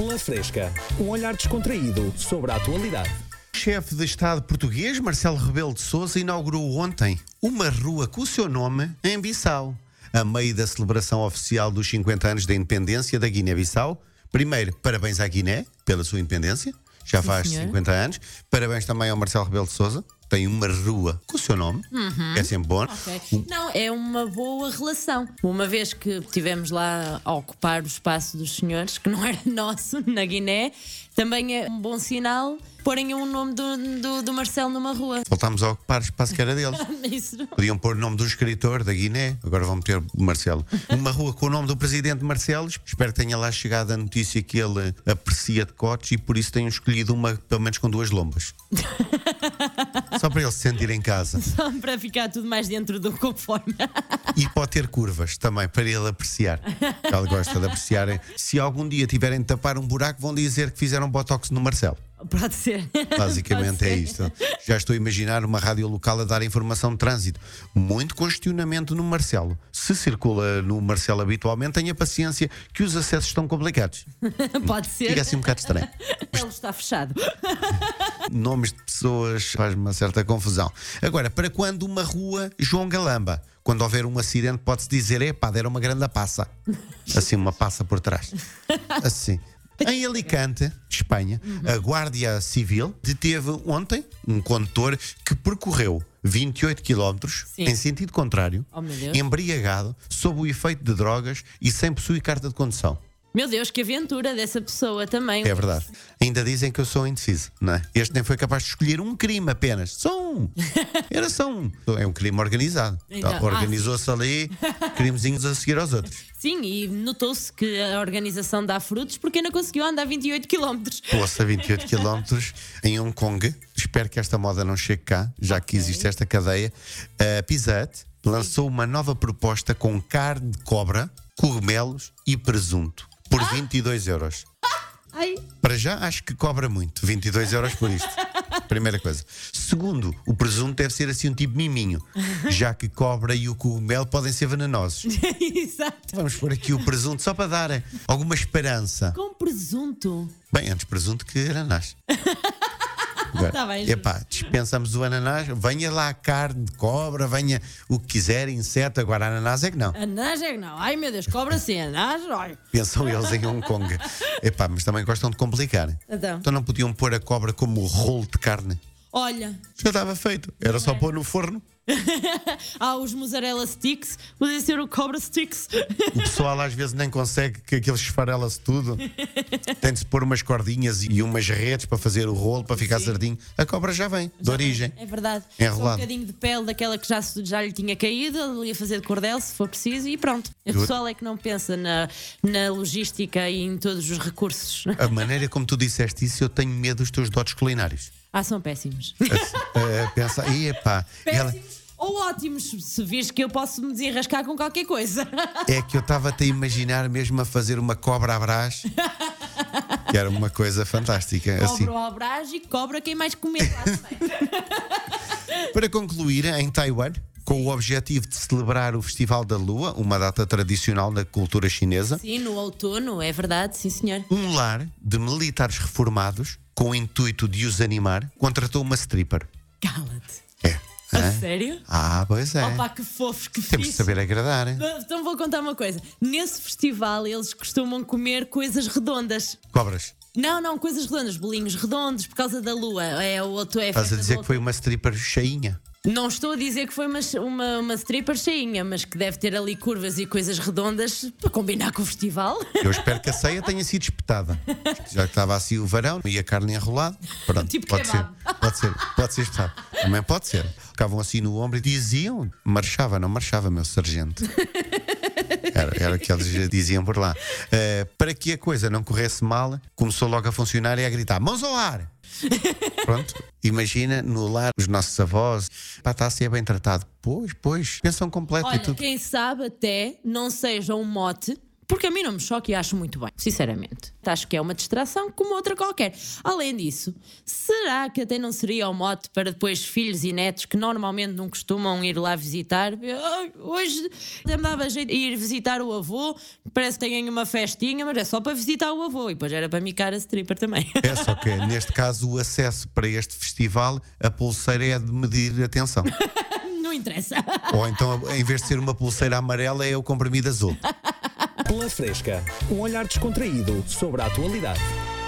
Pela Fresca, um olhar descontraído sobre a atualidade. O chefe de Estado português, Marcelo Rebelo de Sousa, inaugurou ontem uma rua com o seu nome em Bissau, a meio da celebração oficial dos 50 anos da independência da Guiné-Bissau. Primeiro, parabéns à Guiné pela sua independência, já faz senhor. 50 anos. Parabéns também ao Marcelo Rebelo de Sousa, tem uma rua com o seu nome, é sempre bom. Ok. Não, é uma boa relação. Uma vez que estivemos lá a ocupar o espaço dos senhores, que não era nosso, na Guiné, também é um bom sinal porem o nome do, do, do Marcelo numa rua. Voltámos a ocupar o espaço que era deles. Podiam pôr o nome do escritor da Guiné, agora vão meter o Marcelo. Uma rua com o nome do presidente Marcelo. Espero que tenha lá chegado a notícia que ele aprecia de cotes e por isso tenham escolhido uma, pelo menos com duas lombas. Só para ele se sentir em casa. Só para ficar tudo mais dentro do conforme. E pode ter curvas também, para ele apreciar. Ele gosta de apreciar. Se algum dia tiverem de tapar um buraco, vão dizer que fizeram botox no Marcelo. Pode ser. Basicamente Pode é ser. isto. Já estou a imaginar uma rádio local a dar informação de trânsito. Muito congestionamento no Marcelo. Se circula no Marcelo habitualmente, tenha paciência que os acessos estão complicados. Pode ser. Fica assim um bocado estranho. Ele está fechado. Nomes de pessoas faz-me uma certa confusão. Agora, para quando uma rua João Galamba? Quando houver um acidente, pode-se dizer: epá, deram uma grande passa. Assim, uma passa por trás. Assim. Em Alicante, Espanha, a Guardia Civil deteve ontem um condutor que percorreu 28 km Sim. em sentido contrário, Oh, embriagado, sob o efeito de drogas e sem possuir carta de condução. Meu Deus, que aventura dessa pessoa também. É verdade. Ainda dizem que eu sou indeciso, não é? Este nem foi capaz de escolher um crime apenas. Só um. Era só um. É um crime organizado. Então, Tá, Organizou-se ali crimezinhos a seguir aos outros. Sim, e notou-se que a organização dá frutos porque ainda conseguiu andar 28 km. Poça 28 km em Hong Kong. Espero que esta moda não chegue cá, já que existe esta cadeia. A Pizza Hut lançou uma nova proposta com carne de cobra, cogumelos e presunto por 22 euros. Ai, Para já acho que cobra muito, 22 euros por isto. Primeira coisa. Segundo, o presunto deve ser assim um tipo miminho, já que cobra e o cogumelo podem ser venenosos. exato. Vamos pôr aqui o presunto só para dar alguma esperança. Com presunto. Bem, antes presunto que ananás. Tá bem, epá, dispensamos o ananás, venha lá a carne de cobra, venha o que quiser, inseto, agora ananás é que não. Anás é que não. Ai meu Deus, cobra sim, anás, olha. Pensam eles em Hong Kong. Epá, mas também gostam de complicar. Então. Então não podiam pôr a cobra como rolo de carne. Olha, Já estava feito. Era só pôr no forno. Há os mozzarella sticks, podia ser o cobra sticks. O pessoal às vezes nem consegue que aquilo esfarela-se tudo. Tem de se pôr umas cordinhas e umas redes para fazer o rolo, para ficar certinho. A cobra já vem, de origem. É verdade. Enrolado. Só um bocadinho de pele daquela que já, já lhe tinha caído, ele ia fazer de cordel se for preciso e pronto. O pessoal é que não pensa na, na logística e em todos os recursos. A maneira como tu disseste isso, eu tenho medo dos teus dotes culinários. Ah, são péssimos. Uh, pensa, epá, ela, Péssimos ou ótimos, se vires que eu posso me desenrascar com qualquer coisa. é que eu estava-te a imaginar mesmo a fazer uma cobra à brás, que era uma coisa fantástica. Assim. Cobra o abrás e cobra quem mais comer lá também. Para concluir, em Taiwan, com o objetivo de celebrar o Festival da Lua, uma data tradicional da cultura chinesa, Sim, no outono, é verdade, sim senhor. um lar de militares reformados, com o intuito de os animar, contratou uma stripper. Cala-te. A Hã? sério? Ah, pois é. Opa, que fofos, que Temos de fixe. saber agradar. hein? Então vou contar uma coisa. Nesse festival eles costumam comer coisas redondas. Cobras. Não, não, coisas redondas, bolinhos redondos por causa da lua. É o outro é Estás a dizer que foi uma stripper cheinha. Não estou a dizer que foi uma, uma, uma stripper cheinha, mas que deve ter ali curvas e coisas redondas para combinar com o festival. Eu espero que a ceia tenha sido espetada. Já que estava assim o varão e a carne enrolada. Pronto, Tipo pode ser. Pode ser, pode ser espetado. Também pode ser. Ficavam assim no ombro e diziam: marchava, não marchava, meu sargento. Era, era o que eles diziam por lá. Eh, para que a coisa não corresse mal, começou logo a funcionar e a gritar: mãos ao ar! Pronto, imagina no lar os nossos avós, pá, está a ser bem tratado. Pois, pois, pensão completa e Olha, tudo. quem sabe até não seja um mote Porque a mim não me choca e acho muito bem, sinceramente. Acho que é uma distração como outra qualquer. Além disso, será que até não seria o mote para depois filhos e netos que normalmente não costumam ir lá visitar? "Ai, Hoje dava jeito de ir visitar o avô, parece que têm uma festinha, mas é só para visitar o avô. E depois era para micar a stripper também. É só que, neste caso, o acesso para este festival, a pulseira é de medir a tensão. não interessa. Ou então, em vez de ser uma pulseira amarela, é o comprimido azul. Pela Fresca, um olhar descontraído sobre a atualidade.